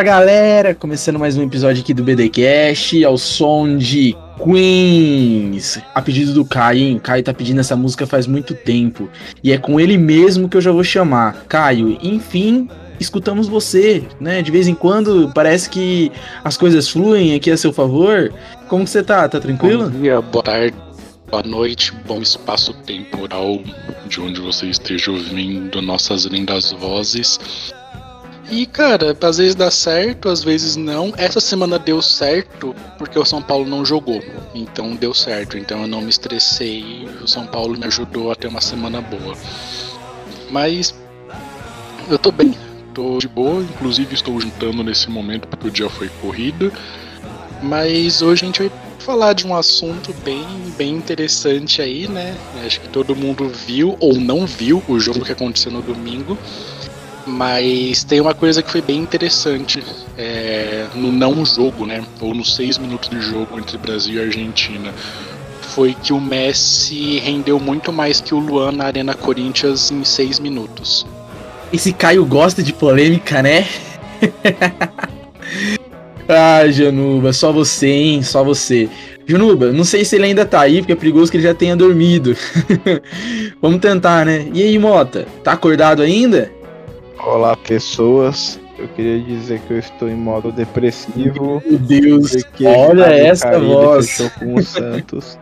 Fala galera, começando mais um episódio aqui do BDcast, ao som de Queens, a pedido do Caio, hein? O Caio tá pedindo essa música faz muito tempo e é com ele mesmo que eu já vou chamar. Caio, enfim, escutamos você, né? De vez em quando parece que as coisas fluem aqui a seu favor. Como que você tá? Tá tranquilo? Bom dia, boa tarde, boa noite, bom espaço temporal de onde você esteja ouvindo nossas lindas vozes. E, cara, às vezes dá certo, às vezes não. Essa semana deu certo porque o São Paulo não jogou. Então deu certo. Então eu não me estressei. O São Paulo me ajudou a ter uma semana boa. Mas eu tô bem. Tô de boa. Inclusive estou juntando nesse momento porque o dia foi corrido. Mas hoje a gente vai falar de um assunto bem, bem interessante aí, né? Acho que todo mundo viu ou não viu o jogo que aconteceu no domingo. Mas tem uma coisa que foi bem interessante é, no não jogo, né? Ou nos seis minutos de jogo entre Brasil e Argentina. Foi que o Messi rendeu muito mais que o Luan na Arena Corinthians em seis minutos. Esse Caio gosta de polêmica, né? ah, Januba, só você, hein? Só você. Januba, não sei se ele ainda tá aí, porque é perigoso que ele já tenha dormido. Vamos tentar, né? E aí, Mota, tá acordado ainda? Olá, pessoas. Eu queria dizer que eu estou em modo depressivo. Meu Deus, olha essa voz. Fechou com o Santos.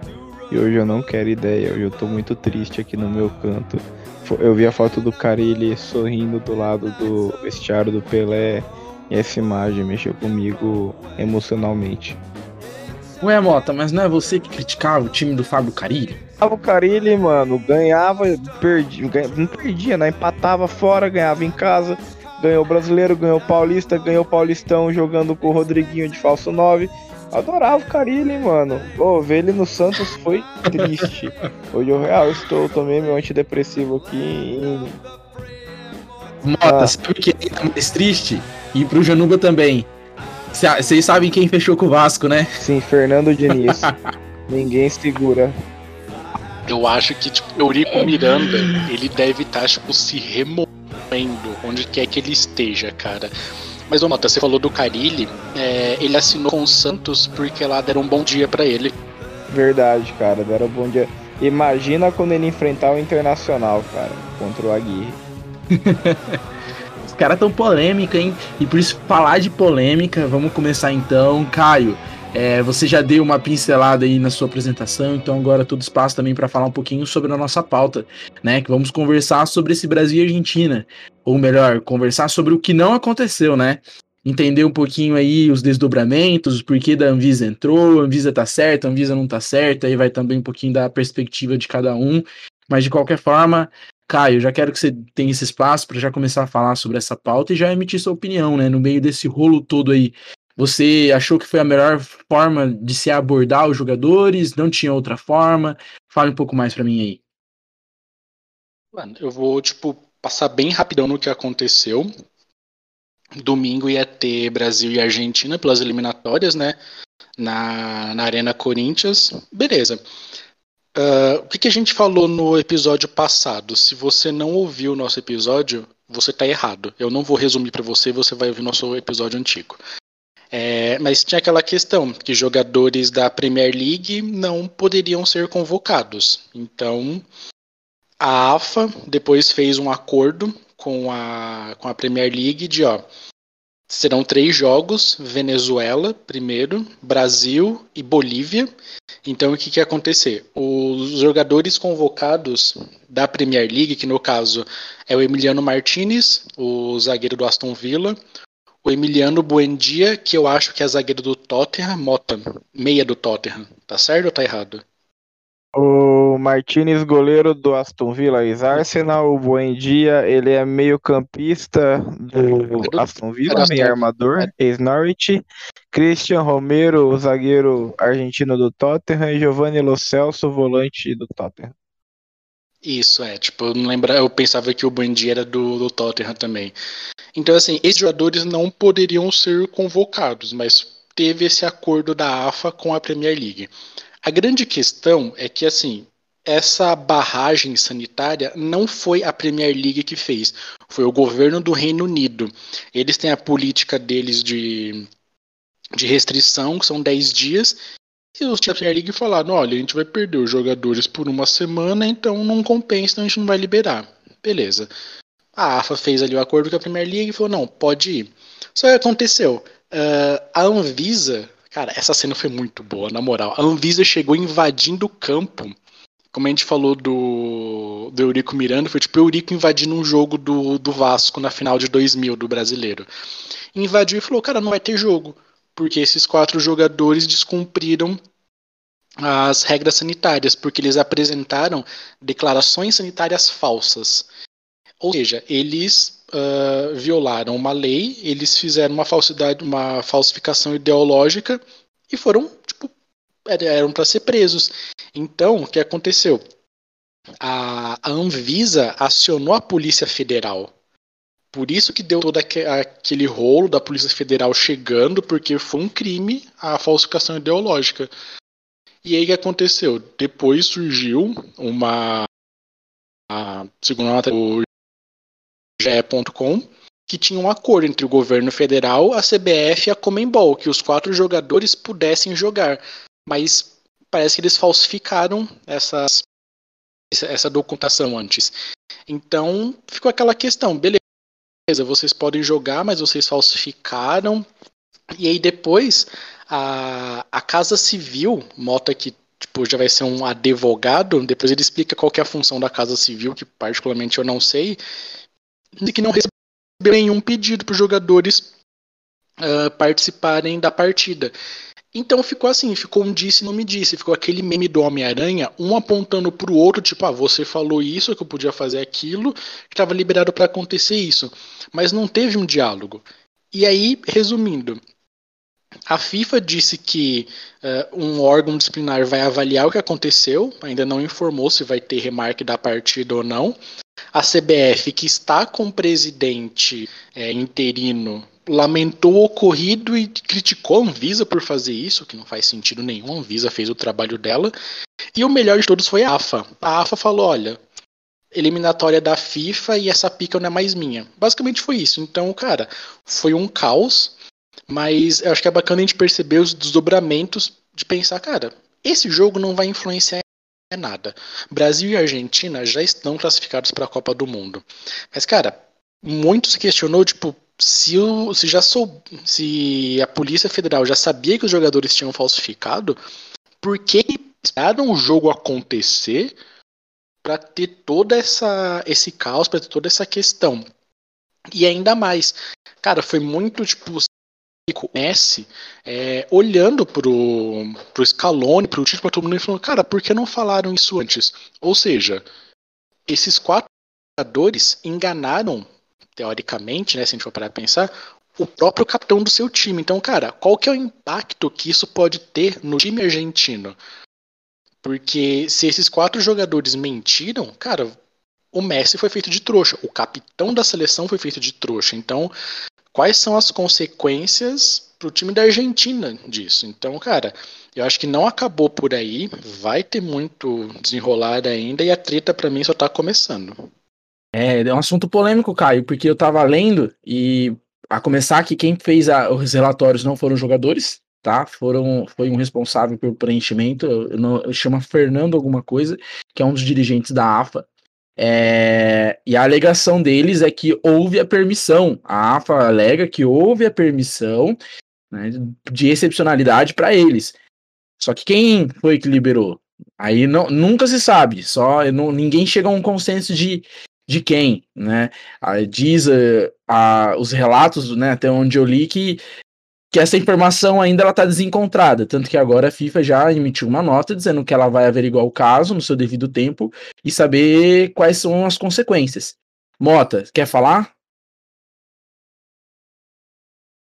e hoje eu não quero ideia. Hoje eu tô muito triste aqui no meu canto. Eu vi a foto do Carilli sorrindo do lado do vestiário do Pelé. E essa imagem mexeu comigo emocionalmente. Ué, Mota, mas não é você que criticava o time do Fábio Carilli? O Carilli, mano, ganhava, perdia, não perdia, né? Empatava fora, ganhava em casa, ganhou o brasileiro, ganhou o paulista, ganhou o paulistão jogando com o Rodriguinho de falso 9. Adorava o Carilli, mano. Pô, ver ele no Santos foi triste. Hoje eu real estou, tomei meu antidepressivo aqui em... Mota, ah. sabe que é mais triste? E pro Januba também. Vocês sabem quem fechou com o Vasco, né? Sim, Fernando Diniz. Ninguém segura. Eu acho que, tipo, Eurico Miranda, ele deve estar, tá, tipo, se removendo onde quer que ele esteja, cara. Mas, ô Nota, você falou do Carilli, é, ele assinou com o Santos porque lá deram um bom dia para ele. Verdade, cara, deram um bom dia. Imagina quando ele enfrentar o Internacional, cara, contra o Aguirre. Os caras tão polêmica, hein? E por isso, falar de polêmica, vamos começar então. Caio, é, você já deu uma pincelada aí na sua apresentação, então agora todo espaço também para falar um pouquinho sobre a nossa pauta, né? Que vamos conversar sobre esse Brasil e Argentina, ou melhor, conversar sobre o que não aconteceu, né? Entender um pouquinho aí os desdobramentos, o porquê da Anvisa entrou, a Anvisa tá certa, a Anvisa não tá certa, aí vai também um pouquinho da perspectiva de cada um. Mas de qualquer forma, Caio, já quero que você tenha esse espaço para já começar a falar sobre essa pauta e já emitir sua opinião, né? No meio desse rolo todo aí você achou que foi a melhor forma de se abordar os jogadores? Não tinha outra forma? Fale um pouco mais para mim aí. Mano, eu vou, tipo, passar bem rapidão no que aconteceu. Domingo ia ter Brasil e Argentina pelas eliminatórias, né? Na, na Arena Corinthians. Beleza. Uh, o que, que a gente falou no episódio passado? Se você não ouviu o nosso episódio, você tá errado. Eu não vou resumir para você, você vai ouvir nosso episódio antigo. É, mas tinha aquela questão que jogadores da Premier League não poderiam ser convocados. Então a AFA depois fez um acordo com a, com a Premier League de ó, serão três jogos: Venezuela primeiro, Brasil e Bolívia. Então o que, que ia acontecer? Os jogadores convocados da Premier League, que no caso é o Emiliano Martinez, o zagueiro do Aston Villa, o Emiliano Buendia, que eu acho que é zagueiro do Tottenham, Mota, meia do Tottenham. Tá certo ou tá errado? O Martinez, goleiro do Aston Villa ex Arsenal. O Buendia, ele é meio campista do, do Aston Villa, meio armador, é. ex-Norwich. Christian Romero, o zagueiro argentino do Tottenham. E Giovanni Lo Celso, volante do Tottenham. Isso, é. Tipo, eu não lembro, eu pensava que o Buendia era do, do Tottenham também. Então, assim, esses jogadores não poderiam ser convocados, mas teve esse acordo da AFA com a Premier League. A grande questão é que, assim, essa barragem sanitária não foi a Premier League que fez, foi o governo do Reino Unido. Eles têm a política deles de, de restrição, que são 10 dias, e os da Premier League falaram: olha, a gente vai perder os jogadores por uma semana, então não compensa, então a gente não vai liberar. Beleza. A AFA fez ali o acordo com a Premier League e falou: não, pode ir. Só que aconteceu. Uh, a Anvisa, cara, essa cena foi muito boa, na moral. A Anvisa chegou invadindo o campo como a gente falou do, do Eurico Miranda, foi tipo Eurico invadindo um jogo do, do Vasco na final de 2000 do brasileiro. Invadiu e falou: cara, não vai ter jogo, porque esses quatro jogadores descumpriram as regras sanitárias, porque eles apresentaram declarações sanitárias falsas. Ou seja, eles uh, violaram uma lei, eles fizeram uma falsidade, uma falsificação ideológica e foram, tipo, eram para ser presos. Então, o que aconteceu? A, Anvisa acionou a Polícia Federal. Por isso que deu todo aquele rolo da Polícia Federal chegando, porque foi um crime a falsificação ideológica. E aí o que aconteceu? Depois surgiu uma. A, segundo a nota do GE.com, que tinha um acordo entre o governo federal, a CBF e a Comembol, que os quatro jogadores pudessem jogar. Mas parece que eles falsificaram essas, essa documentação antes. Então ficou aquela questão, beleza, vocês podem jogar, mas vocês falsificaram. E aí depois a, a Casa Civil, Mota que tipo, já vai ser um advogado, depois ele explica qual é a função da Casa Civil, que particularmente eu não sei, e que não recebeu nenhum pedido para os jogadores uh, participarem da partida. Então ficou assim, ficou um disse não me disse, ficou aquele meme do Homem-Aranha, um apontando pro outro, tipo, ah, você falou isso, que eu podia fazer aquilo, que estava liberado para acontecer isso. Mas não teve um diálogo. E aí, resumindo, a FIFA disse que uh, um órgão disciplinar vai avaliar o que aconteceu, ainda não informou se vai ter remarque da partida ou não. A CBF, que está com o presidente é, interino lamentou o ocorrido e criticou a Anvisa por fazer isso, que não faz sentido nenhum. A Anvisa fez o trabalho dela. E o melhor de todos foi a AFA. A AFA falou: olha, eliminatória da FIFA e essa pica não é mais minha. Basicamente foi isso. Então, cara, foi um caos, mas eu acho que é bacana a gente perceber os desdobramentos de pensar, cara, esse jogo não vai influenciar em nada. Brasil e Argentina já estão classificados para a Copa do Mundo. Mas, cara, muito se questionou, tipo, se, o, se já sou, se a Polícia Federal já sabia que os jogadores tinham falsificado, por que esperaram o jogo acontecer para ter toda essa esse caos, para ter toda essa questão? E ainda mais, cara, foi muito tipo Messi é, olhando pro, pro Scaloni, pro time, pra todo mundo e falando, cara, por que não falaram isso antes? Ou seja, esses quatro jogadores enganaram teoricamente, né, se a gente for parar pra pensar, o próprio capitão do seu time. Então, cara, qual que é o impacto que isso pode ter no time argentino? Porque se esses quatro jogadores mentiram, cara, o Messi foi feito de trouxa, o capitão da seleção foi feito de trouxa. Então, quais são as consequências pro time da Argentina disso? Então, cara, eu acho que não acabou por aí, vai ter muito desenrolar ainda e a treta para mim só tá começando. É, é um assunto polêmico, Caio, porque eu tava lendo e a começar que quem fez a, os relatórios não foram jogadores, tá? Foram, foi um responsável pelo preenchimento, eu eu chama Fernando alguma coisa, que é um dos dirigentes da AFA. É, e a alegação deles é que houve a permissão. A AFA alega que houve a permissão né, de excepcionalidade para eles. Só que quem foi que liberou? Aí não, nunca se sabe. Só não, ninguém chega a um consenso de de quem, né? Diz uh, os relatos, né, até onde eu li, que, que essa informação ainda ela está desencontrada, tanto que agora a FIFA já emitiu uma nota dizendo que ela vai averiguar o caso no seu devido tempo e saber quais são as consequências. Mota, quer falar?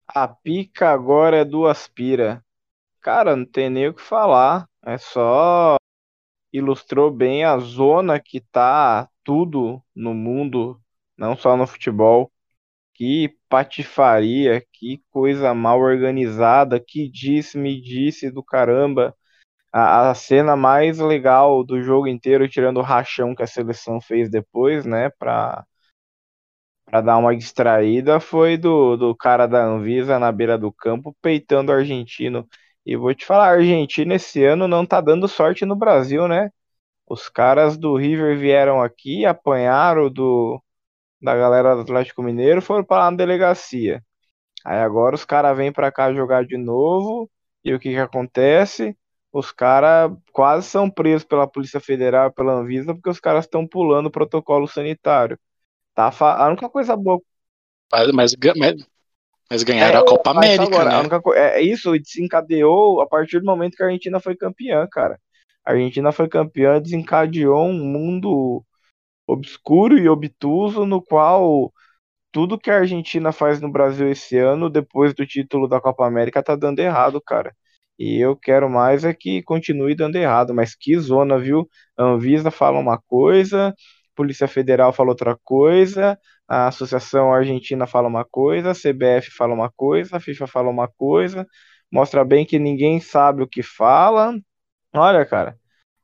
A pica agora é do Aspira. Cara, não tem nem o que falar. É só ilustrou bem a zona que tá tudo no mundo, não só no futebol. Que patifaria, que coisa mal organizada, que disse-me disse do caramba. a, a, cena mais legal do jogo inteiro, tirando o rachão que a seleção fez depois, né, pra, pra dar uma distraída, foi do, do cara da Anvisa na beira do campo peitando o argentino. E vou te falar, a Argentina esse ano não tá dando sorte no Brasil, né? Os caras do River vieram aqui, apanharam do da galera do Atlético Mineiro, foram para lá na delegacia. Aí agora os caras vêm para cá jogar de novo, e o que que acontece? os caras quase são presos pela Polícia Federal, pela Anvisa, porque os caras estão pulando o protocolo sanitário. Tá a única coisa boa. Mas, mas, mas ganharam é, a Copa América. Agora, né? a única, é, isso desencadeou a partir do momento que a Argentina foi campeã, cara. A Argentina foi campeã, desencadeou um mundo obscuro e obtuso no qual tudo que a Argentina faz no Brasil esse ano, depois do título da Copa América, tá dando errado, cara. E eu quero mais é que continue dando errado, mas que zona, viu? A Anvisa fala uma coisa, Polícia Federal fala outra coisa, a Associação Argentina fala uma coisa, a CBF fala uma coisa, a FIFA fala uma coisa, mostra bem que ninguém sabe o que fala. Olha, cara,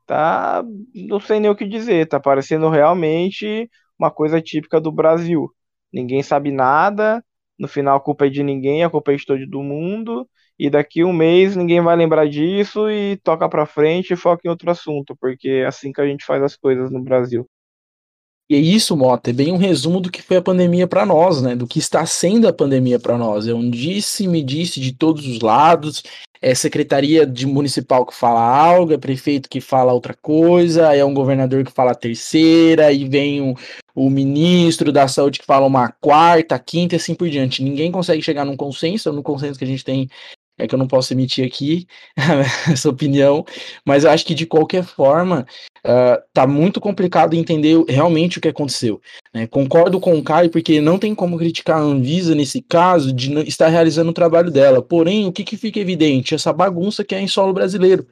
tá. Não sei nem o que dizer, tá parecendo realmente uma coisa típica do Brasil. Ninguém sabe nada, no final a culpa é de ninguém, a culpa é de todo mundo e daqui um mês ninguém vai lembrar disso e toca para frente e foca em outro assunto, porque é assim que a gente faz as coisas no Brasil. E é isso, Mota, é bem um resumo do que foi a pandemia para nós, né? Do que está sendo a pandemia para nós. É um disse-me disse de todos os lados. É secretaria de municipal que fala algo, é prefeito que fala outra coisa, é um governador que fala terceira, e vem o, o ministro da saúde que fala uma quarta, quinta e assim por diante. Ninguém consegue chegar num consenso, no consenso que a gente tem é que eu não posso emitir aqui essa opinião, mas eu acho que de qualquer forma uh, tá muito complicado entender realmente o que aconteceu. Né? Concordo com o Caio, porque não tem como criticar a Anvisa nesse caso de estar realizando o trabalho dela. Porém, o que, que fica evidente? Essa bagunça que é em solo brasileiro.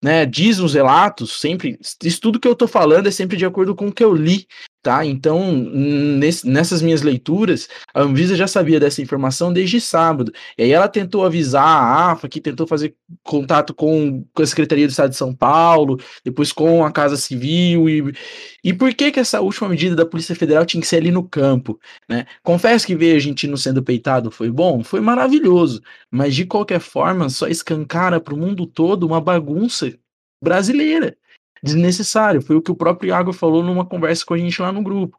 Né, diz os relatos, sempre, isso tudo que eu tô falando é sempre de acordo com o que eu li, Tá? Então, nesse, nessas minhas leituras, a Anvisa já sabia dessa informação desde sábado. E aí ela tentou avisar a AFA, que tentou fazer contato com, com a Secretaria do Estado de São Paulo, depois com a Casa Civil. E, e por que, que essa última medida da Polícia Federal tinha que ser ali no campo? Né? Confesso que ver a argentino sendo peitado foi bom, foi maravilhoso, mas de qualquer forma, só escancara para o mundo todo uma bagunça brasileira desnecessário. Foi o que o próprio Iago falou numa conversa com a gente lá no grupo.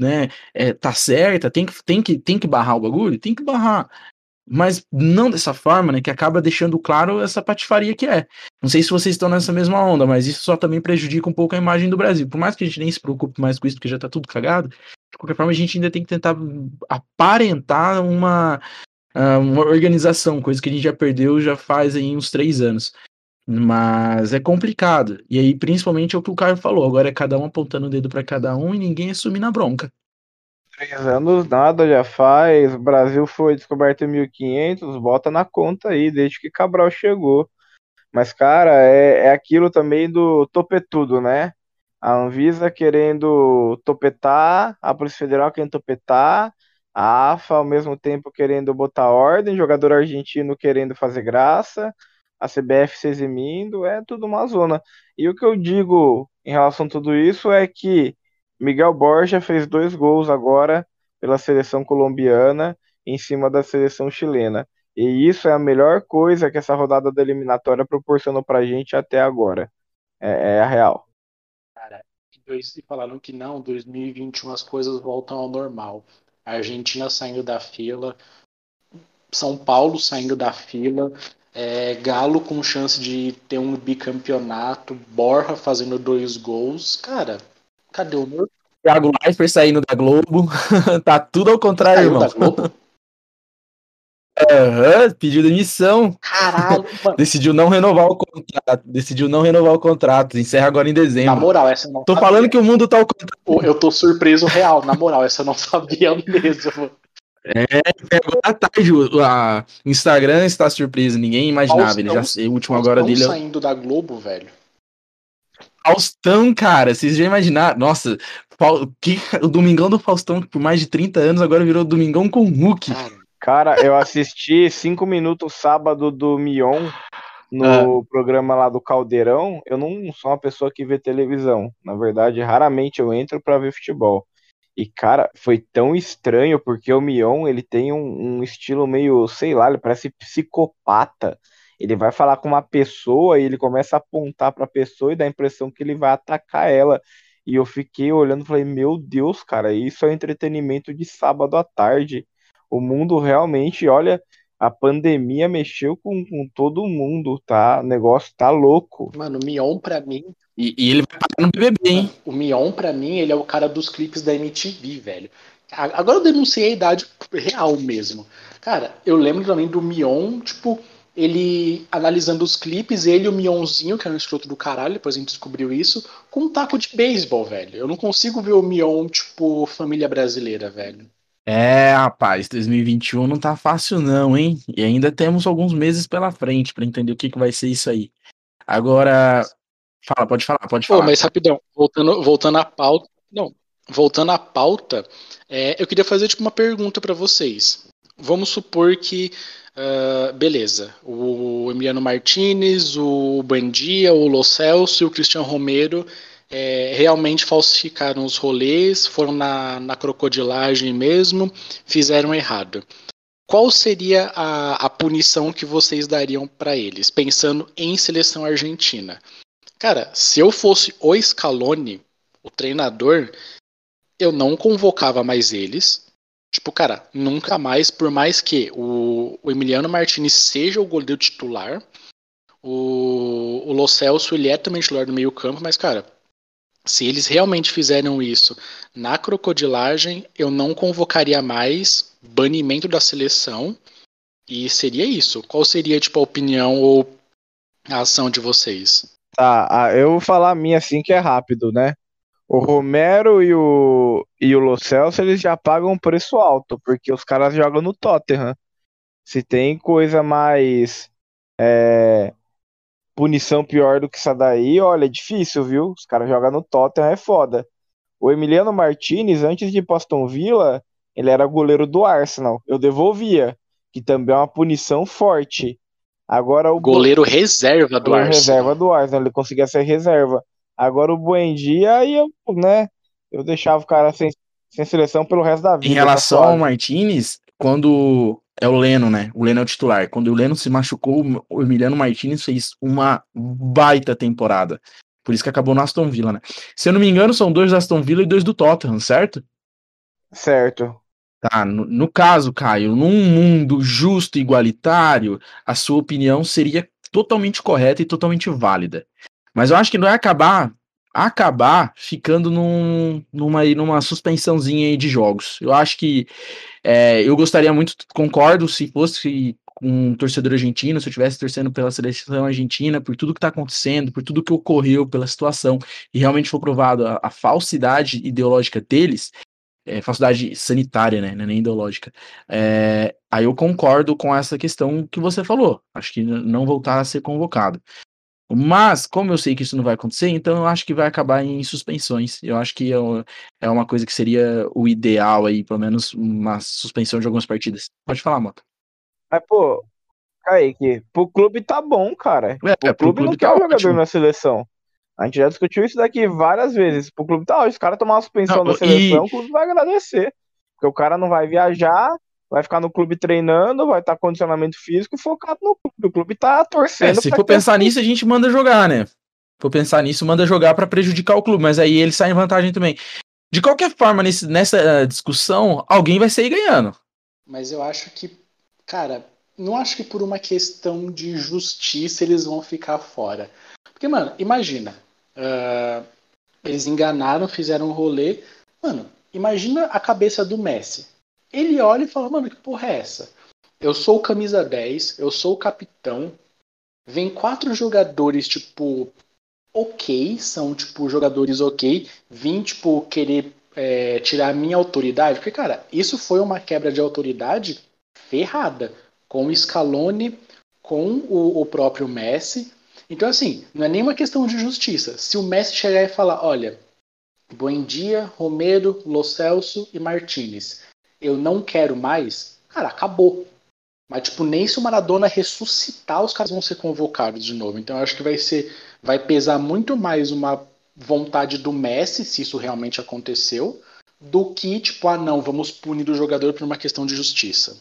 Né? É, tá certa, tem que, tem, que, tem que barrar o bagulho? Tem que barrar. Mas não dessa forma, né? Que acaba deixando claro essa patifaria que é. Não sei se vocês estão nessa mesma onda, mas isso só também prejudica um pouco a imagem do Brasil. Por mais que a gente nem se preocupe mais com isso, porque já tá tudo cagado, de qualquer forma a gente ainda tem que tentar aparentar uma, ah, uma organização, coisa que a gente já perdeu já faz aí uns três anos. Mas é complicado. E aí, principalmente, é o que o Caio falou. Agora é cada um apontando o dedo para cada um e ninguém assumir na bronca. Três anos nada já faz. O Brasil foi descoberto em 1500. Bota na conta aí, desde que Cabral chegou. Mas, cara, é, é aquilo também do topetudo, né? A Anvisa querendo topetar, a Polícia Federal querendo topetar, a AFA ao mesmo tempo querendo botar ordem, jogador argentino querendo fazer graça a CBF se eximindo, é tudo uma zona. E o que eu digo em relação a tudo isso é que Miguel Borja fez dois gols agora pela seleção colombiana em cima da seleção chilena. E isso é a melhor coisa que essa rodada da eliminatória proporcionou pra gente até agora. É, é a real. Cara, e falaram que não, 2021 as coisas voltam ao normal. A Argentina saindo da fila, São Paulo saindo da fila, é, Galo com chance de ter um bicampeonato, Borja fazendo dois gols. Cara, cadê o meu? Thiago Leifert saindo da Globo. tá tudo ao contrário, Saiu irmão. Da Globo? Uhum, pediu demissão. Caralho, mano. Decidiu não renovar o contrato. Decidiu não renovar o contrato. Encerra agora em dezembro. Na moral, essa não Tô sabia. falando que o mundo tá ao contrário. Eu tô surpreso real. Na moral, essa eu não sabia mesmo. É, pegou à tarde. O a Instagram está surpreso. Ninguém imaginava. Faustão, ele já, o último agora dele. É saindo da Globo, velho. Faustão, cara, vocês já imaginaram? Nossa, que, o Domingão do Faustão, por mais de 30 anos, agora virou Domingão com Hulk. Cara, eu assisti cinco minutos sábado do Mion. no ah. programa lá do Caldeirão, eu não sou uma pessoa que vê televisão. Na verdade, raramente eu entro para ver futebol. E, cara, foi tão estranho, porque o Mion, ele tem um, um, estilo meio, sei lá, ele parece psicopata. Ele vai falar com uma pessoa e ele começa a apontar para a pessoa e dá a impressão que ele vai atacar ela. E eu fiquei olhando e falei, meu Deus, cara, isso é entretenimento de sábado à tarde. O mundo realmente, olha, a pandemia mexeu com, com todo mundo, tá? O negócio tá louco. Mano, o Mion pra mim. E, e ele vai parar no BBB, hein? O Mion, pra mim, ele é o cara dos clipes da MTV, velho. Agora eu denunciei a idade real mesmo. Cara, eu lembro também do Mion, tipo, ele analisando os clipes, ele e o Mionzinho, que era um escroto do caralho, depois a gente descobriu isso, com um taco de beisebol, velho. Eu não consigo ver o Mion, tipo, família brasileira, velho. É, rapaz, 2021 não tá fácil não, hein? E ainda temos alguns meses pela frente para entender o que, que vai ser isso aí. Agora, fala, pode falar, pode falar. Pô, mas rapidão, voltando, voltando à pauta, não, voltando à pauta, é, eu queria fazer tipo uma pergunta para vocês. Vamos supor que, uh, beleza, o Emiliano Martinez, o Bandia, o Lo Celso e o Cristian Romero é, realmente falsificaram os rolês, foram na, na crocodilagem mesmo, fizeram errado. Qual seria a, a punição que vocês dariam para eles, pensando em seleção argentina? Cara, se eu fosse o Scaloni, o treinador, eu não convocava mais eles. Tipo, cara, nunca mais, por mais que o, o Emiliano Martinez seja o goleiro titular, o, o Lo Celso, ele é também titular do meio campo, mas, cara, se eles realmente fizeram isso na crocodilagem, eu não convocaria mais banimento da seleção e seria isso. Qual seria tipo a opinião ou a ação de vocês? Tá, eu vou falar a minha assim que é rápido, né? O Romero e o, e o Lo Celso, eles já pagam um preço alto, porque os caras jogam no Tottenham. Se tem coisa mais é, punição pior do que essa daí, olha, é difícil, viu? Os caras jogam no Tottenham, é foda. O Emiliano Martinez, antes de Aston Villa, ele era goleiro do Arsenal. Eu devolvia, que também é uma punição forte. Agora o goleiro Bo... reserva do goleiro Arsenal. Reserva do Arsenal, ele conseguia ser reserva. Agora o Buendia, aí eu, né, eu deixava o cara sem, sem seleção pelo resto da vida. Em relação ao Martinez, quando é o Leno, né? O Leno é o titular. Quando o Leno se machucou, o Emiliano Martinez fez uma baita temporada. Por isso que acabou no Aston Villa, né? Se eu não me engano, são dois do Aston Villa e dois do Tottenham, certo? Certo. Tá, no, no caso, Caio, num mundo justo e igualitário, a sua opinião seria totalmente correta e totalmente válida. Mas eu acho que não é acabar acabar ficando num, numa, numa suspensãozinha aí de jogos. Eu acho que é, eu gostaria muito, concordo, se fosse um torcedor argentino, se eu estivesse torcendo pela seleção argentina, por tudo que está acontecendo, por tudo que ocorreu, pela situação, e realmente for provado a, a falsidade ideológica deles, é, falsidade sanitária, né, é nem ideológica, é, aí eu concordo com essa questão que você falou, acho que não voltar a ser convocado. Mas, como eu sei que isso não vai acontecer, então eu acho que vai acabar em suspensões. Eu acho que é, é uma coisa que seria o ideal aí, pelo menos uma suspensão de algumas partidas. Pode falar, Moto. Mas, pô, Kaique, pro clube tá bom, cara. É, o clube, clube não tá quer jogador ótimo. na seleção. A gente já discutiu isso daqui várias vezes. Pro clube tá, ó, os caras tomar uma suspensão não, da seleção, e... o clube vai agradecer. Porque o cara não vai viajar, vai ficar no clube treinando, vai estar tá condicionamento físico e focado no clube. O clube tá torcendo. É, se for pensar nisso, a gente manda jogar, né? Se for pensar nisso, manda jogar para prejudicar o clube, mas aí ele sai em vantagem também. De qualquer forma, nesse, nessa eh, discussão, alguém vai sair ganhando. Mas eu acho que, cara, não acho que por uma questão de justiça eles vão ficar fora. Porque, mano, imagina. Uh, eles enganaram, fizeram um rolê. Mano, imagina a cabeça do Messi ele olha e fala, mano, que porra é essa? Eu sou o camisa 10, eu sou o capitão. Vem quatro jogadores, tipo, ok, são, tipo, jogadores ok. Vim, tipo, querer é, tirar a minha autoridade. Porque, cara, isso foi uma quebra de autoridade ferrada. Com o Scaloni, com o, o próprio Messi. Então, assim, não é nenhuma questão de justiça. Se o Messi chegar e falar, olha, Buendia, Romero, Lo Celso e Martinez eu não quero mais, cara, acabou. Mas, tipo, nem se o Maradona ressuscitar, os caras vão ser convocados de novo. Então, eu acho que vai ser. Vai pesar muito mais uma vontade do Messi, se isso realmente aconteceu, do que, tipo, ah, não, vamos punir o jogador por uma questão de justiça.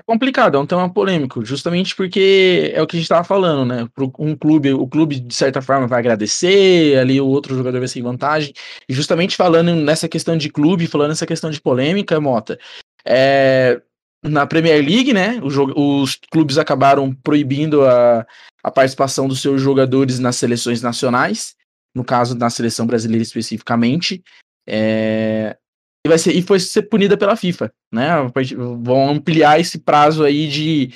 É complicado, é um tema polêmico, justamente porque é o que a gente estava falando, né? Um clube, o clube de certa forma vai agradecer, ali o outro jogador vai ser em vantagem. E justamente falando nessa questão de clube, falando nessa questão de polêmica, Mota, é, na Premier League, né? Os, os clubes acabaram proibindo a, a participação dos seus jogadores nas seleções nacionais, no caso na seleção brasileira especificamente. É, e vai ser e foi ser punida pela FIFA, né? Vão ampliar esse prazo aí de,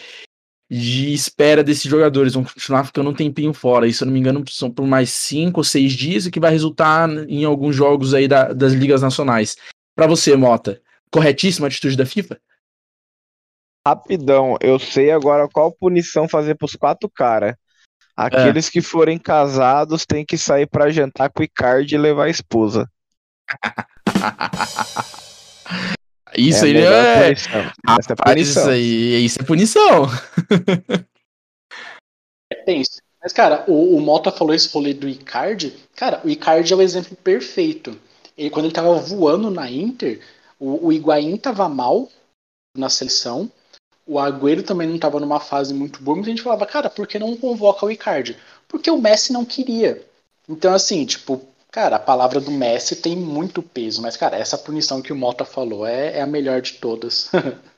de espera desses jogadores, vão continuar ficando um tempinho fora. E se eu não me engano, são por mais cinco ou seis dias, o que vai resultar em alguns jogos aí da, das ligas nacionais. Para você, Mota, corretíssima a atitude da FIFA? Rapidão, eu sei agora qual punição fazer pros quatro caras. Aqueles é. que forem casados têm que sair para jantar com o Icardi e levar a esposa. Isso é aí é. Punição. Essa é punição. Isso aí, isso é punição. É tenso. Mas, cara, o, o Mota falou esse rolê do Icardi. Cara, o Icardi é o exemplo perfeito. Ele, quando ele tava voando na Inter, o, o Higuaín tava mal na seleção. O Agüero também não tava numa fase muito boa. Muita gente falava, cara, por que não convoca o Icardi? Porque o Messi não queria. Então, assim, tipo, Cara, a palavra do Messi tem muito peso, mas, cara, essa punição que o Mota falou é, é a melhor de todas.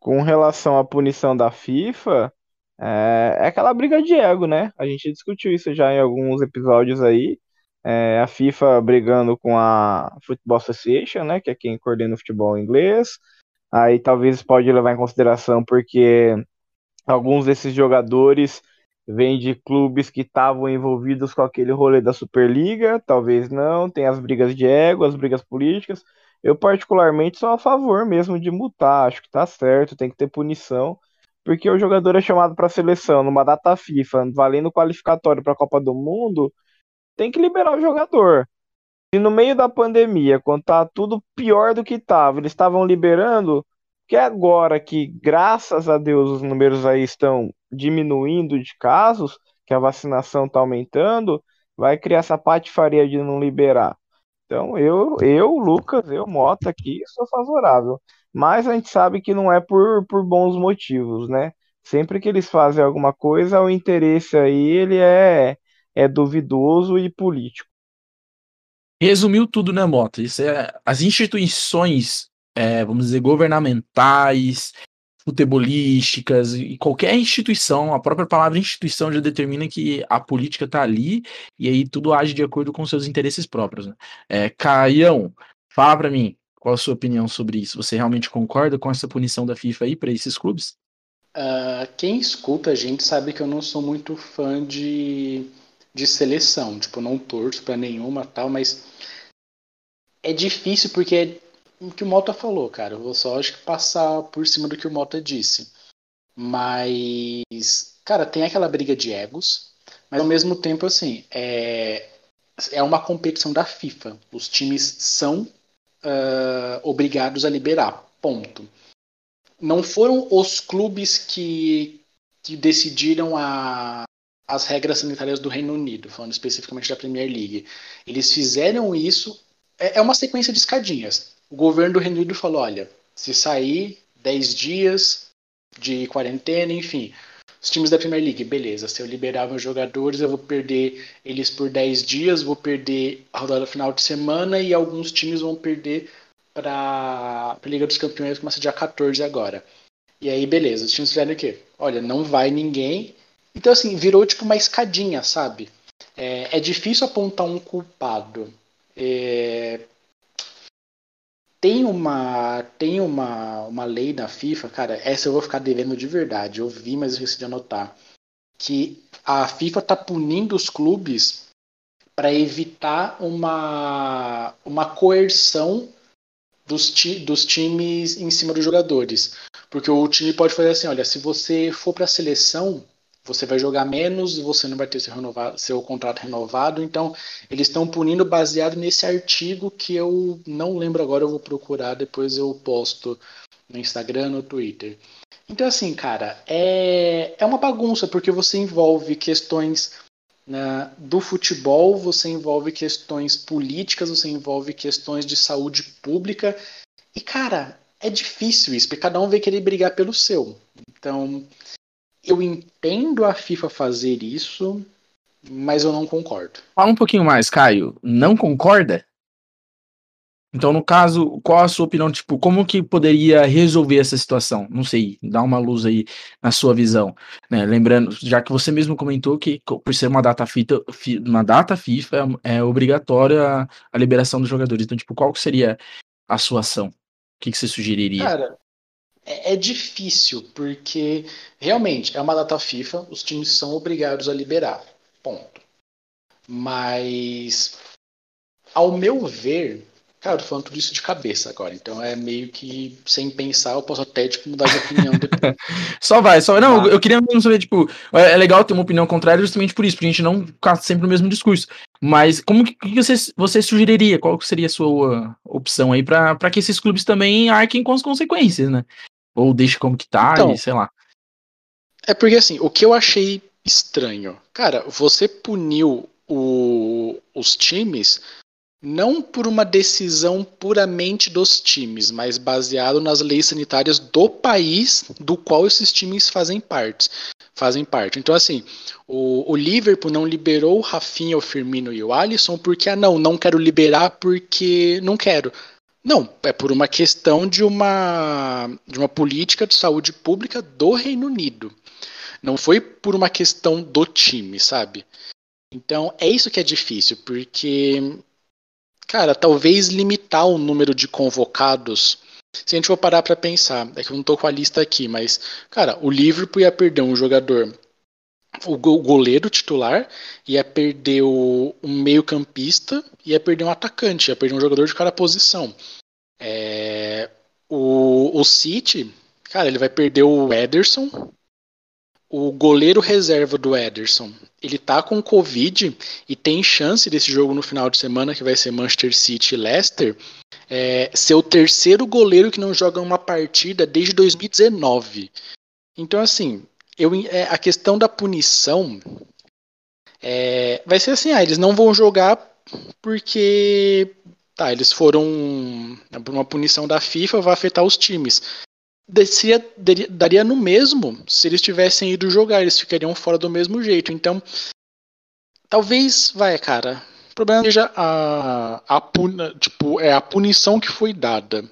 Com relação à punição da FIFA, é, é, aquela briga de ego, né? A gente discutiu isso já em alguns episódios aí. É, a FIFA brigando com a Football Association, né? Que é quem coordena o futebol inglês. Aí talvez pode levar em consideração porque alguns desses jogadores vem de clubes que estavam envolvidos com aquele rolê da Superliga, talvez não, tem as brigas de ego, as brigas políticas. Eu, particularmente, sou a favor mesmo de multar, acho que tá certo, tem que ter punição, porque o jogador é chamado para a seleção numa data FIFA, valendo qualificatório para a Copa do Mundo, tem que liberar o jogador. E no meio da pandemia, quando tá tudo pior do que estava, eles estavam liberando, que agora que, graças a Deus, os números aí estão diminuindo de casos, que a vacinação está aumentando, vai criar essa patifaria de não liberar. Então, eu, eu, Lucas, eu, Mota aqui, sou favorável. Mas a gente sabe que não é por, por bons motivos, né? Sempre que eles fazem alguma coisa, o interesse aí ele é, é duvidoso e político. Resumiu tudo, né, Mota? Isso é, as instituições é, vamos dizer, governamentais, futebolísticas e qualquer instituição, a própria palavra instituição já determina que a política está ali e aí tudo age de acordo com seus interesses próprios. Né? É, Caião, fala para mim, qual a sua opinião sobre isso? Você realmente concorda com essa punição da FIFA aí para esses clubes? Uh, quem escuta a gente sabe que eu não sou muito fã de, de seleção, tipo, não torço para nenhuma tal, mas é difícil porque o que o Mota falou, cara. Eu vou só acho que passar por cima do que o Mota disse. Mas, cara, tem aquela briga de egos, mas ao mesmo tempo, assim, é, é uma competição da FIFA. Os times são uh, obrigados a liberar. Ponto. Não foram os clubes que, que decidiram a, as regras sanitárias do Reino Unido, falando especificamente da Premier League. Eles fizeram isso. É, é uma sequência de escadinhas o governo do Reino Unido falou: olha, se sair 10 dias de quarentena, enfim. Os times da Premier League, beleza, se eu liberar meus jogadores, eu vou perder eles por 10 dias, vou perder a rodada final de semana e alguns times vão perder para a Liga dos Campeões, que começa dia 14 agora. E aí, beleza, os times fizeram o quê? Olha, não vai ninguém. Então, assim, virou tipo uma escadinha, sabe? É, é difícil apontar um culpado. É, tem uma tem uma, uma lei na FIFA, cara, essa eu vou ficar devendo de verdade. Eu vi, mas eu decidi anotar. Que a FIFA tá punindo os clubes para evitar uma, uma coerção dos, ti, dos times em cima dos jogadores. Porque o time pode fazer assim: olha, se você for para a seleção, você vai jogar menos você não vai ter seu, renovado, seu contrato renovado. Então, eles estão punindo baseado nesse artigo que eu não lembro agora, eu vou procurar, depois eu posto no Instagram, no Twitter. Então, assim, cara, é, é uma bagunça, porque você envolve questões né, do futebol, você envolve questões políticas, você envolve questões de saúde pública. E, cara, é difícil isso, porque cada um vai querer brigar pelo seu. Então, eu entendo a FIFA fazer isso, mas eu não concordo. Fala um pouquinho mais, Caio. Não concorda? Então, no caso, qual a sua opinião? Tipo, como que poderia resolver essa situação? Não sei, dá uma luz aí na sua visão. Né? Lembrando, já que você mesmo comentou que por ser uma data, fita, uma data FIFA é, é obrigatória a liberação dos jogadores. Então, tipo, qual seria a sua ação? O que, que você sugeriria? Cara, é, é difícil, porque realmente é uma data FIFA, os times são obrigados a liberar. Ponto. Mas, ao meu ver, Cara, eu tô falando tudo isso de cabeça agora, então é meio que sem pensar, eu posso até tipo, mudar de opinião depois. só vai, só. Não, tá. eu queria mesmo saber, tipo, é, é legal ter uma opinião contrária justamente por isso, pra gente não ficar sempre no mesmo discurso. Mas como que, que você, você sugeriria? Qual seria a sua opção aí para que esses clubes também arquem com as consequências, né? Ou deixe como que tá, então, e, sei lá. É porque assim, o que eu achei estranho, cara, você puniu o, os times não por uma decisão puramente dos times, mas baseado nas leis sanitárias do país do qual esses times fazem parte. Fazem parte. Então, assim, o, o Liverpool não liberou o Rafinha, o Firmino e o Alisson porque, ah, não, não quero liberar porque não quero. Não, é por uma questão de uma, de uma política de saúde pública do Reino Unido. Não foi por uma questão do time, sabe? Então é isso que é difícil, porque Cara, talvez limitar o número de convocados. Se a gente for parar para pensar, é que eu não tô com a lista aqui, mas, cara, o Liverpool ia perder um jogador, o goleiro titular, ia perder o, meio-campista, ia perder um atacante, ia perder um jogador de cada posição. É, o, o City, cara, ele vai perder o Ederson, o goleiro reserva do Ederson, ele tá com Covid e tem chance desse jogo no final de semana, que vai ser Manchester City e Leicester, é, ser o terceiro goleiro que não joga uma partida desde 2019. Então, assim, eu, é, a questão da punição é, vai ser assim, ah, eles não vão jogar porque tá, eles foram uma punição da FIFA, vai afetar os times daria no mesmo se eles tivessem ido jogar, eles ficariam fora do mesmo jeito. Então, talvez, vai, cara. O problema seja a, a, puna, tipo, é a punição que foi dada.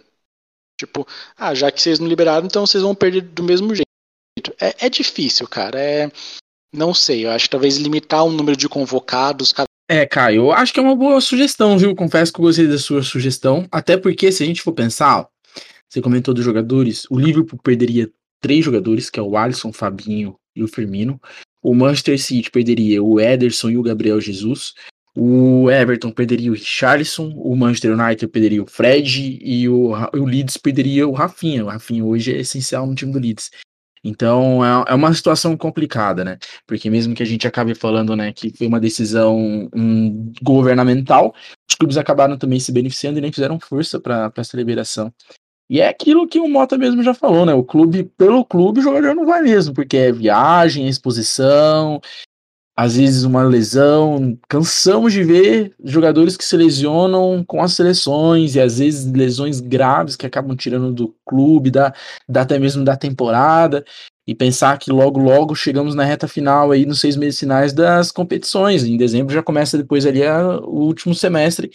Tipo, ah, já que vocês não liberaram, então vocês vão perder do mesmo jeito. É, é difícil, cara. É, não sei, eu acho que talvez limitar o número de convocados. É, Caio, eu acho que é uma boa sugestão, viu? Confesso que eu gostei da sua sugestão. Até porque, se a gente for pensar, você comentou dos jogadores. O Liverpool perderia três jogadores, que é o Alisson, o Fabinho e o Firmino. O Manchester City perderia o Ederson e o Gabriel Jesus. O Everton perderia o Richarlison, o Manchester United perderia o Fred e o, o Leeds perderia o Rafinha. O Rafinha hoje é essencial no time do Leeds. Então é, é uma situação complicada, né? Porque mesmo que a gente acabe falando, né, que foi uma decisão um, governamental, os clubes acabaram também se beneficiando e nem fizeram força para essa liberação. E é aquilo que o Mota mesmo já falou, né? O clube, pelo clube, o jogador não vai mesmo, porque é viagem, é exposição, às vezes uma lesão. Cansamos de ver jogadores que se lesionam com as seleções, e às vezes lesões graves que acabam tirando do clube, da, da até mesmo da temporada. E pensar que logo, logo chegamos na reta final aí, nos seis meses finais das competições. Em dezembro já começa depois ali a, o último semestre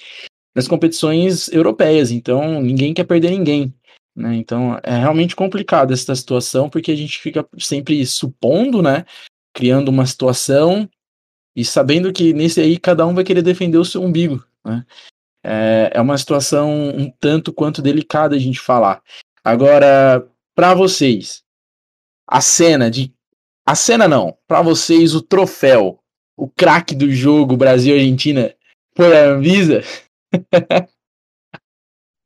das competições europeias. Então ninguém quer perder ninguém. Né? Então é realmente complicado essa situação, porque a gente fica sempre supondo, né? Criando uma situação e sabendo que nesse aí cada um vai querer defender o seu umbigo. Né? É, é uma situação um tanto quanto delicada a gente falar. Agora, para vocês, a cena de. A cena não, para vocês, o troféu, o craque do jogo Brasil-Argentina a Anvisa?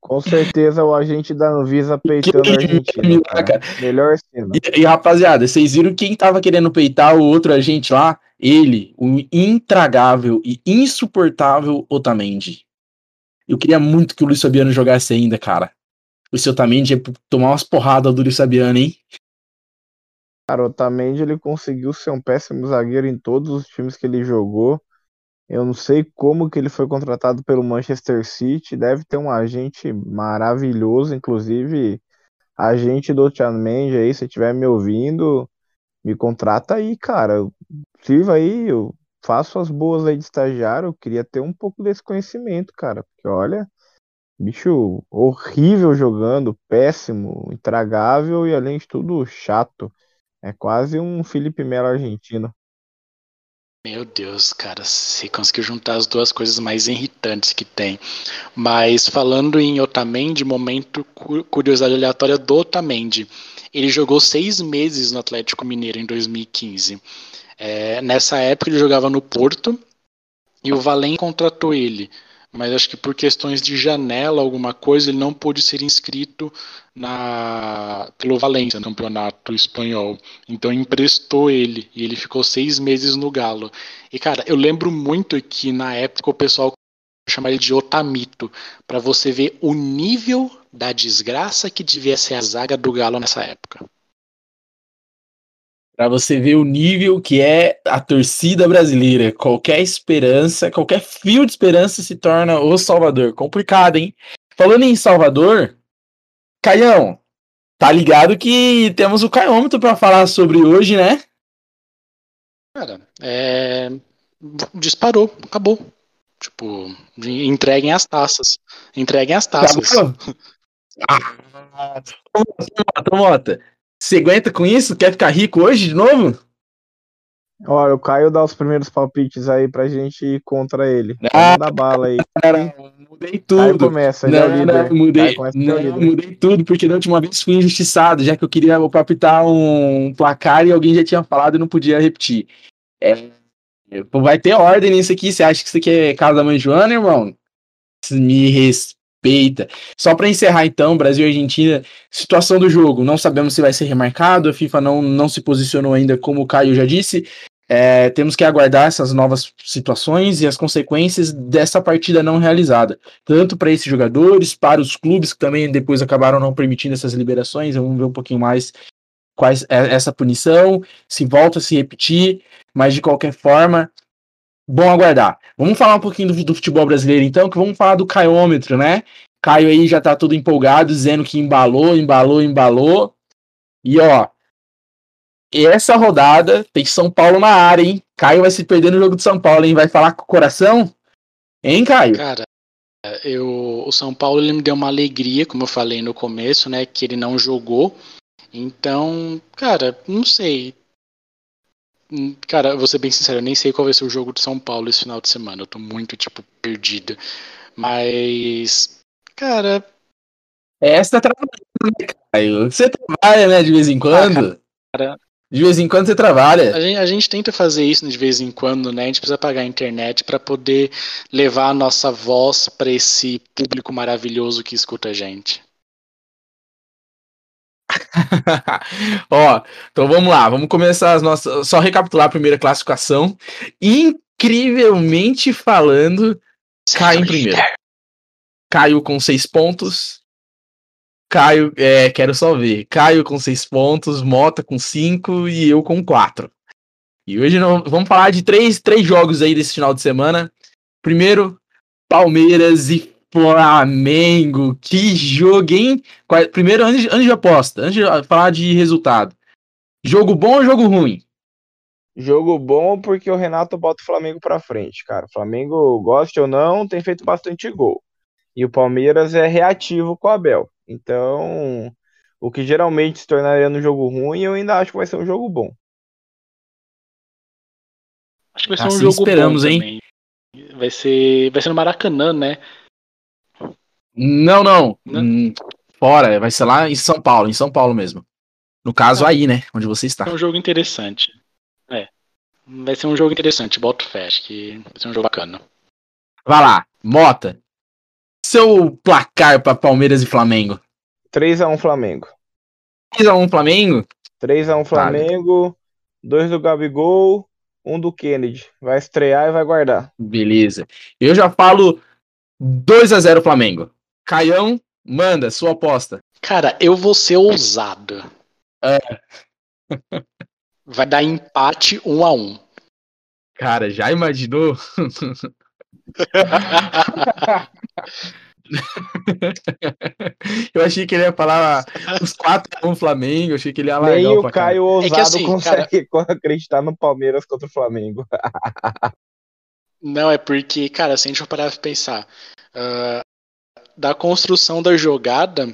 Com certeza o agente da Anvisa peitando a Argentina. Cara. Melhor cena. E, e, rapaziada, vocês viram quem tava querendo peitar o outro agente lá? Ele, o intragável e insuportável Otamendi. Eu queria muito que o Luiz Fabiano jogasse ainda, cara. O seu Otamendi ia tomar umas porradas do Luiz Fabiano, hein? Cara, o Otamendi ele conseguiu ser um péssimo zagueiro em todos os times que ele jogou. Eu não sei como que ele foi contratado pelo Manchester City. Deve ter um agente maravilhoso, inclusive agente do Otamendi aí, se estiver me ouvindo, me contrata aí, cara. Sirva aí, eu faço as boas aí de estagiário. Eu queria ter um pouco desse conhecimento, cara, porque olha, bicho horrível jogando, péssimo, intragável e além de tudo chato. É quase um Felipe Melo argentino. Meu Deus, cara, você conseguiu juntar as duas coisas mais irritantes que tem. Mas falando em Otamendi, momento curiosidade aleatória do Otamendi. Ele jogou seis meses no Atlético Mineiro em 2015. É, nessa época ele jogava no Porto e o Valen contratou ele mas acho que por questões de janela, alguma coisa, ele não pôde ser inscrito na pelo Valência, no campeonato espanhol. Então emprestou ele e ele ficou seis meses no Galo. E cara, eu lembro muito que na época o pessoal chamava ele de Otamito, para você ver o nível da desgraça que devia ser a zaga do Galo nessa época para você ver o nível que é a torcida brasileira. Qualquer esperança, qualquer fio de esperança se torna o Salvador. Complicado, hein? Falando em Salvador, Caião, tá ligado que temos o caiômetro para falar sobre hoje, né? Cara, é... disparou, acabou. Tipo, entreguem as taças. Entreguem as taças. Ah, Mota, você aguenta com isso? Quer ficar rico hoje de novo? Olha, o Caio dá os primeiros palpites aí pra gente ir contra ele. Ah, da bala aí. Cara, mudei tudo. Aí começa, não, é não, mudei, não, mudei tudo, porque da última vez fui injustiçado, já que eu queria palpitar um placar e alguém já tinha falado e não podia repetir. É, vai ter ordem nisso aqui. Você acha que isso aqui é casa da mãe Joana, irmão? Me respeita respeita. Só para encerrar então, Brasil e Argentina, situação do jogo, não sabemos se vai ser remarcado, a FIFA não, não se posicionou ainda, como o Caio já disse. É, temos que aguardar essas novas situações e as consequências dessa partida não realizada, tanto para esses jogadores, para os clubes que também depois acabaram não permitindo essas liberações. Vamos ver um pouquinho mais quais é essa punição, se volta a se repetir, mas de qualquer forma, bom aguardar. Vamos falar um pouquinho do, do, futebol brasileiro, então, que vamos falar do caiômetro, né? Caio aí já tá todo empolgado, dizendo que embalou, embalou, embalou. E ó, essa rodada tem São Paulo na área, hein? Caio vai se perder no jogo de São Paulo, hein? Vai falar com o coração? Hein, Caio? Cara, eu, o São Paulo ele me deu uma alegria, como eu falei no começo, né? Que ele não jogou. Então, cara, não sei. Cara, vou ser bem sincero, eu nem sei qual vai ser o jogo de São Paulo esse final de semana. Eu tô muito, tipo, perdido. Mas, cara. Essa tá trabalhando, né, Caio? Você trabalha, né, de vez em quando? Ah, cara, de vez em quando você trabalha. A gente, a gente, tenta fazer isso de vez em quando, né? A gente precisa pagar a internet para poder levar a nossa voz para esse público maravilhoso que escuta a gente. Ó, então vamos lá, vamos começar as nossas. Só recapitular a primeira classificação. Incrivelmente falando, cai em primeiro. Caio com seis pontos. Caio, é, quero só ver. Caio com seis pontos, Mota com cinco e eu com quatro. E hoje não, vamos falar de três, três jogos aí desse final de semana. Primeiro, Palmeiras e Flamengo, que jogo, hein? Primeiro, antes, antes de aposta, antes de falar de resultado. Jogo bom ou jogo ruim? Jogo bom porque o Renato bota o Flamengo pra frente, cara. O Flamengo, goste ou não, tem feito bastante gol. E o Palmeiras é reativo com o Abel. Então, o que geralmente se tornaria no jogo ruim, eu ainda acho que vai ser um jogo bom. Acho que vai ser assim um jogo esperamos, bom hein? Também. Vai ser, vai ser no Maracanã, né? Não, não. Hum, fora, vai ser lá em São Paulo, em São Paulo mesmo. No caso, ah, aí, né? Onde você está. É um jogo interessante. É. Vai ser um jogo interessante, boto fé, acho que vai ser um jogo bacana. Vai lá, Mota. Seu placar para Palmeiras e Flamengo? 3x1 Flamengo. 3x1 Flamengo? 3x1 Flamengo, 2 do Gabigol, 1 do Kennedy. Vai estrear e vai guardar. Beleza. Eu já falo 2x0 Flamengo. Caião, manda sua aposta. Cara, eu vou ser ousado. É. Vai dar empate 1 a 1 Cara, já imaginou? eu achei que ele ia falar os quatro com o Flamengo, eu achei que ele ia largar Nem o o placar. Caio Ousado É que assim, consegue acreditar no Palmeiras contra o Flamengo. Não, é porque, cara, se a gente for parar pra pensar, ah, da construção da jogada,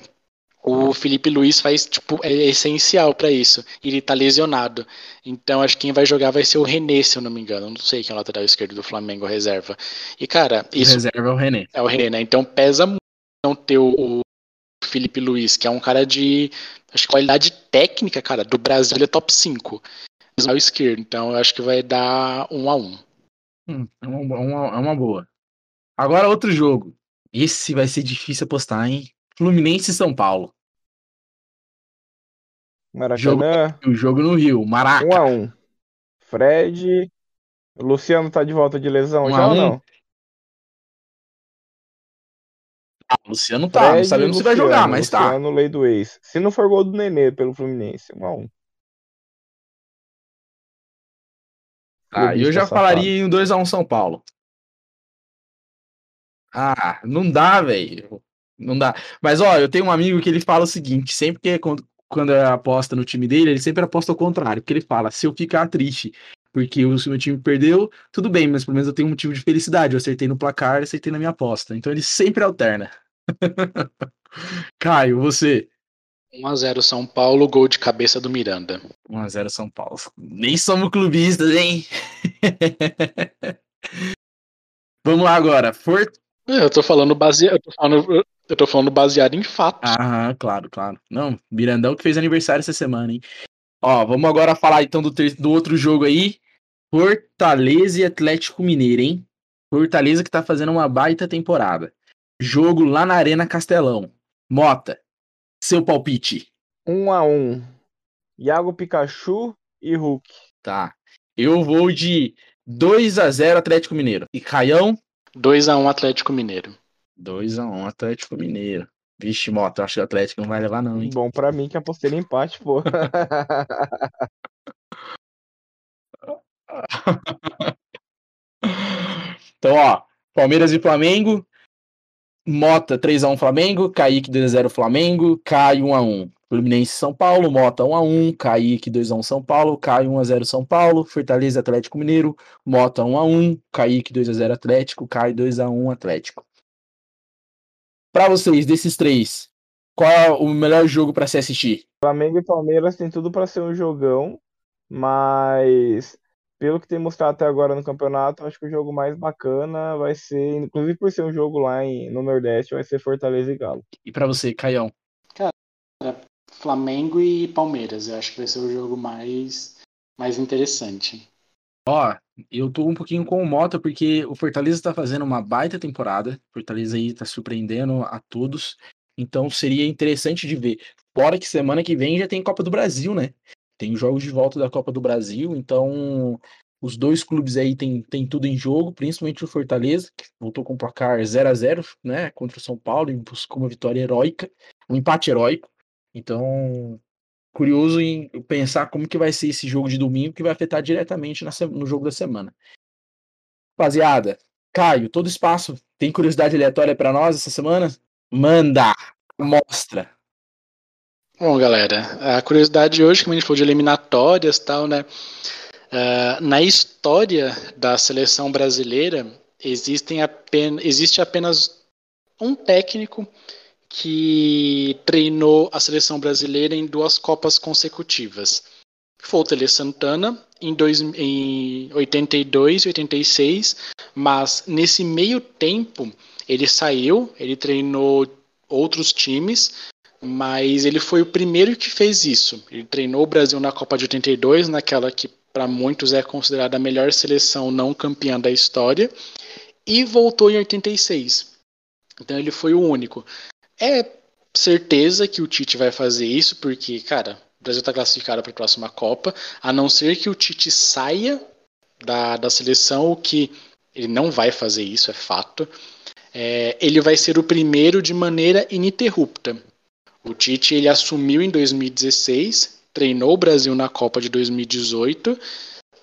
o Felipe Luiz faz, tipo, é essencial pra isso. Ele tá lesionado. Então, acho que quem vai jogar vai ser o René, se eu não me engano. Não sei quem é o lateral esquerdo do Flamengo, reserva. E, cara, O isso reserva é o René. é o René, né? Então pesa muito não ter o, o Felipe Luiz, que é um cara de acho que qualidade técnica, cara, do Brasil ele é top 5. Lateral esquerdo. Então eu acho que vai dar um a um. Hum, é, uma, uma- é uma boa. Agora outro jogo. Esse vai ser difícil apostar, hein? Fluminense e São Paulo. Maracanã, O jogo no Rio. Maraca. 1x1. Fred. O Luciano tá de volta de lesão Um já ou um? não? Ah, Luciano tá. não Fred e sabemos se vai Luciano, jogar, mas tá. Luciano, lei do ex. Se não for gol do Nenê pelo Fluminense, 1x1. Ah, eu já Clubista falaria em um 2x1 São Paulo. Ah, não dá, velho. Não dá. Mas, ó, eu tenho um amigo que ele fala o seguinte: sempre que é quando, quando é aposta no time dele, ele sempre aposta ao contrário. Porque ele fala: se eu ficar triste porque o meu time perdeu, tudo bem, mas pelo menos eu tenho um motivo de felicidade. Eu acertei no placar, acertei na minha aposta. Então ele sempre alterna. Caio, você. 1x0 São Paulo, gol de cabeça do Miranda. 1x0 São Paulo. Nem somos clubistas, hein? Vamos lá agora. For... Eu tô falando baseado, eu tô falando, eu tô falando baseado em fatos. Aham, claro, claro. Não, Mirandão que fez aniversário essa semana, hein? Ó, vamos agora falar então do, ter- do outro jogo aí. Fortaleza e Atlético Mineiro, hein? Fortaleza que tá fazendo uma baita temporada. Jogo lá na Arena Castelão. Mota, seu palpite. 1x1. Iago Pikachu e Hulk. Tá. Eu vou de 2 a 0 Atlético Mineiro. E Caião? 2x1 Atlético Mineiro. 2 a 1 Atlético Mineiro. Vixe, Mota, eu acho que o Atlético não vai levar não, hein? Bom pra mim que apostei no empate, pô. Então, ó, Palmeiras e Flamengo. Mota 3x1 Flamengo, Kaique 2x0 Flamengo, Caio 1x1. Fluminense São Paulo, Mota 1x1, Kaique 2x1 São Paulo, Caio 1x0 São Paulo, Fortaleza Atlético Mineiro, Mota 1x1, Kaique 2x0 Atlético, Caio 2x1 Atlético. Pra vocês, desses três, qual é o melhor jogo pra se assistir? Flamengo e Palmeiras tem tudo pra ser um jogão, mas pelo que tem mostrado até agora no campeonato, acho que o jogo mais bacana vai ser, inclusive por ser um jogo lá em, no Nordeste, vai ser Fortaleza e Galo. E pra você, Caião? Flamengo e Palmeiras. Eu acho que vai ser o jogo mais, mais interessante. Ó, eu tô um pouquinho com o Mota, porque o Fortaleza tá fazendo uma baita temporada. O Fortaleza aí tá surpreendendo a todos. Então seria interessante de ver. Fora que semana que vem já tem Copa do Brasil, né? Tem jogos de volta da Copa do Brasil, então os dois clubes aí tem, tem tudo em jogo, principalmente o Fortaleza, que voltou com o placar 0 a 0 né, contra o São Paulo e buscou uma vitória heróica, um empate heróico. Então, curioso em pensar como que vai ser esse jogo de domingo que vai afetar diretamente no jogo da semana. Rapaziada, Caio, todo espaço. Tem curiosidade aleatória pra nós essa semana? Manda! Mostra! Bom, galera, a curiosidade de hoje, como a gente falou de eliminatórias e tal, né? ah, na história da seleção brasileira, existem apenas, existe apenas um técnico que treinou a seleção brasileira em duas Copas consecutivas. Foi o Tele Santana em, dois, em 82 e 86, mas nesse meio tempo ele saiu, ele treinou outros times, mas ele foi o primeiro que fez isso. Ele treinou o Brasil na Copa de 82, naquela que para muitos é considerada a melhor seleção não campeã da história, e voltou em 86. Então ele foi o único. É certeza que o Tite vai fazer isso, porque, cara, o Brasil está classificado para a próxima Copa, a não ser que o Tite saia da, da seleção, o que ele não vai fazer isso, é fato. É, ele vai ser o primeiro de maneira ininterrupta. O Tite ele assumiu em 2016, treinou o Brasil na Copa de 2018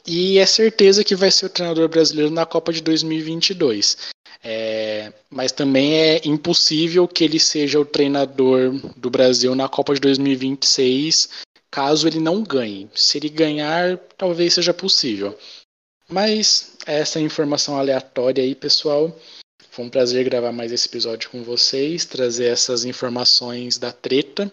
e é certeza que vai ser o treinador brasileiro na Copa de 2022. É, mas também é impossível que ele seja o treinador do Brasil na Copa de 2026, caso ele não ganhe. Se ele ganhar, talvez seja possível. Mas essa é informação aleatória aí, pessoal. Foi um prazer gravar mais esse episódio com vocês, trazer essas informações da treta.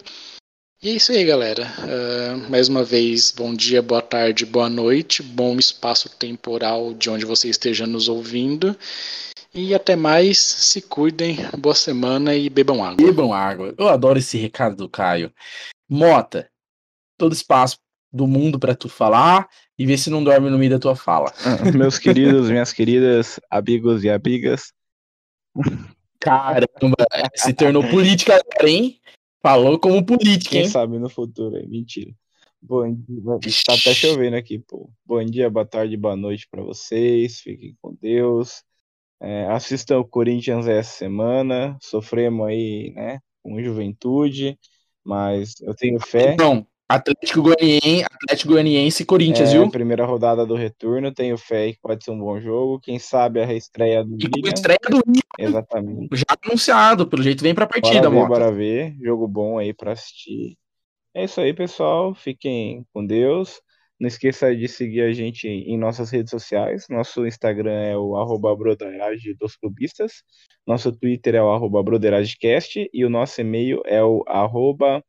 E é isso aí, galera. Uh, mais uma vez, bom dia, boa tarde, boa noite, bom espaço temporal de onde você esteja nos ouvindo. E até mais, se cuidem, boa semana e bebam água. Bebam água. Eu adoro esse recado do Caio. Mota, todo espaço do mundo para tu falar e ver se não dorme no meio da tua fala. Meus queridos, minhas queridas, amigos e amigas. Caramba, se tornou política hein? Falou como política, Quem hein? sabe no futuro aí, mentira. Bom dia, tá até chovendo aqui, pô. Bom dia, boa tarde, boa noite para vocês. Fiquem com Deus. É, assistam o Corinthians essa semana. Sofremos aí, né, com juventude, mas eu tenho fé. Não, Atlético Goianiense, Atlético Goianiense e Corinthians, É, viu? primeira rodada do retorno, tenho fé que pode ser um bom jogo. Quem sabe a reestreia do E William. estreia do William, Exatamente. já anunciado, pelo jeito vem pra partida, Mota. bora ver. Jogo bom aí pra assistir. É isso aí, pessoal. Fiquem com Deus. Não esqueça de seguir a gente em nossas redes sociais. Nosso Instagram é o arroba broderagem dos clubistas. Nosso Twitter é o arroba broderagecast. E o nosso e-mail é o arroba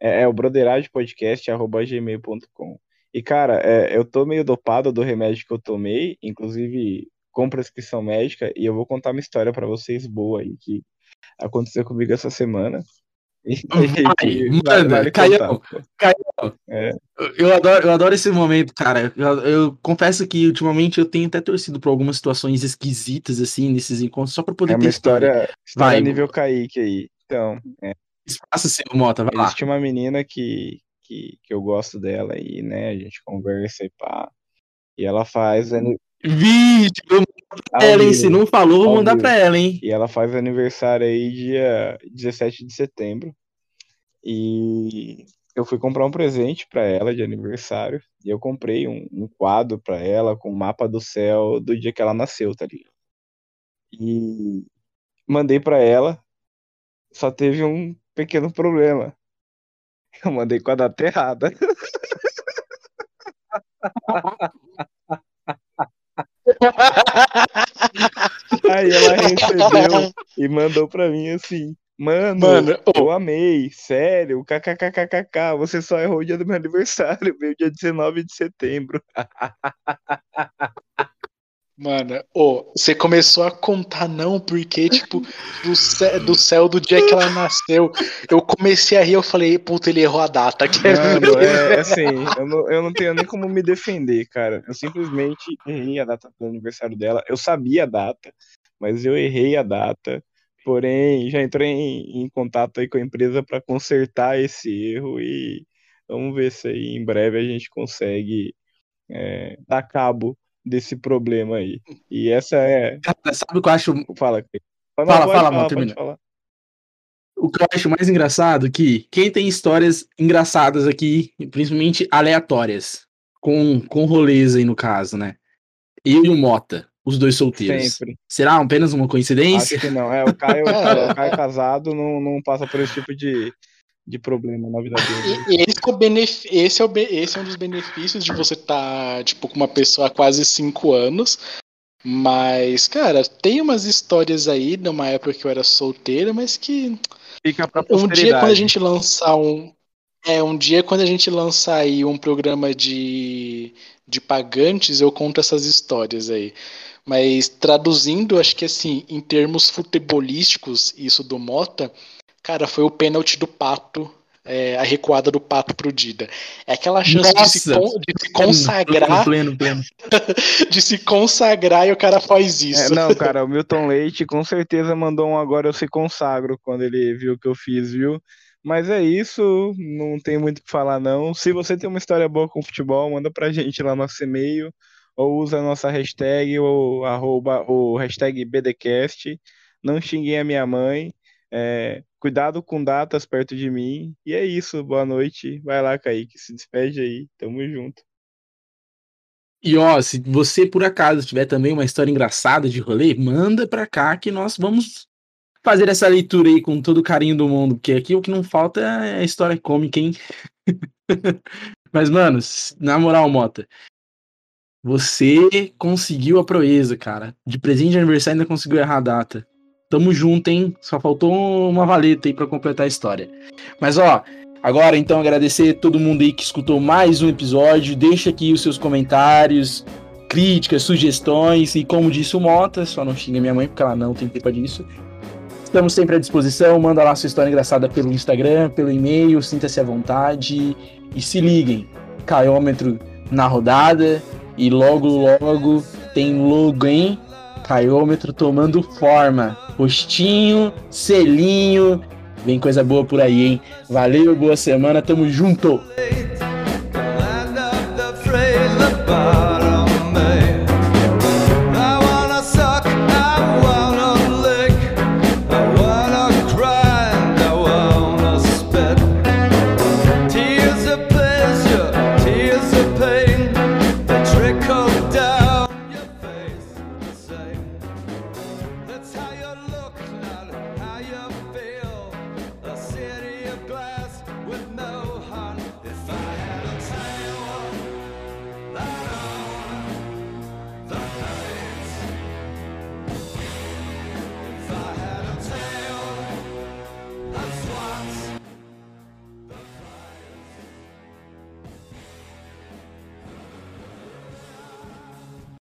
é, é o broderagepodcast arroba gmail.com. E, cara, é, eu tô meio dopado do remédio que eu tomei, inclusive com prescrição médica, e eu vou contar uma história pra vocês boa aí que aconteceu comigo essa semana. E, Vai, manda, Caião. Caião. É. Eu- adoro, eu adoro esse momento, cara. Eu, eu confesso que ultimamente eu tenho até torcido por algumas situações esquisitas, assim, nesses encontros, só pra poder É ter uma história, história Vai, nível Kaique aí. Então, Espaço seu, Mota, vai lá. existe uma menina que, que, que eu gosto dela aí, né? A gente conversa e pá. E ela faz ani- Vixe, vou mandar pra ela, hein? Se não falou, vou mandar pra ela, hein? E ela faz aniversário aí dia 17 de setembro. E eu fui comprar um presente pra ela de aniversário. E eu comprei um, um quadro pra ela com o mapa do céu do dia que ela nasceu, tá ligado? E mandei pra ela. Só teve um pequeno problema. Eu mandei com a data errada. Aí ela recebeu e mandou pra mim assim: Mano, Mano, ô, eu amei, sério, kkkkkk, você só errou o dia do meu aniversário, veio dia 19 de setembro. Mano, ô, você começou a contar não, porque, tipo, do, cé- do céu do dia que ela nasceu, eu comecei a rir, eu falei, puta, ele errou a data. Mano, ver? é assim, eu não, eu não tenho nem como me defender, cara. Eu simplesmente errei a data do aniversário dela. Eu sabia a data, mas eu errei a data. Porém, já entrei em, em contato aí com a empresa para consertar esse erro e vamos ver se aí em breve a gente consegue é, dar cabo desse problema aí. E essa é. Cara, sabe o que eu acho, Fala. Não, Fala, pode fala, mano, termina. falar. o que eu acho mais engraçado? Que quem tem histórias engraçadas aqui, principalmente aleatórias, com, com rolês aí no caso, né? Eu e o Mota, os dois solteiros. Sempre. Será apenas uma coincidência? Acho que não. É, o Caio, É. o Caio casado não, não passa por esse tipo de, de problema na vida dele. E- Esse é, o benef- esse, é o be- esse é um dos benefícios de você estar, tipo, com uma pessoa há quase cinco anos. Mas, cara, tem umas histórias aí de uma época que eu era solteira, mas que Fica pra Um dia quando a gente lançar um. É, um dia quando a gente lançar aí um programa de, de pagantes, eu conto essas histórias aí. Mas traduzindo, acho que assim, em termos futebolísticos, isso do Mota, cara, foi o pênalti do Pato é, a recuada do Pato pro Dida. É aquela chance de se, de se, consagrar. Pleno, pleno. de se consagrar e o cara faz isso. É, não, cara, o Milton Leite com certeza mandou um agora eu se consagro quando ele viu o que eu fiz, viu? Mas é isso, não tem muito o que falar não. Se você tem uma história boa com futebol, manda pra gente lá no nosso e-mail ou usa a nossa hashtag ou arroba, o hashtag BDcast. Não xinguem a minha mãe. É, cuidado com datas perto de mim. E é isso, boa noite. Vai lá, Kaique, se despede aí. Tamo junto. E ó, se você por acaso tiver também uma história engraçada de rolê, manda pra cá que nós vamos fazer essa leitura aí com todo o carinho do mundo, porque aqui o que não falta é história cômica, hein? Mas, mano, na moral, Mota, você conseguiu a proeza, cara. De presente de aniversário ainda conseguiu errar a data. Tamo junto, hein? Só faltou uma valeta aí para completar a história. Mas, ó, agora então agradecer todo mundo aí que escutou mais um episódio. Deixa aqui os seus comentários, críticas, sugestões. E como disse o Mota, só não xinga minha mãe porque ela não tem tempo disso. Estamos sempre à disposição. Manda lá sua história engraçada pelo Instagram, pelo e-mail. Sinta-se à vontade. E se liguem. Caiômetro na rodada. E logo, logo tem logo, hein? Caiômetro tomando forma. Postinho, selinho. Vem coisa boa por aí, hein? Valeu, boa semana. Tamo junto.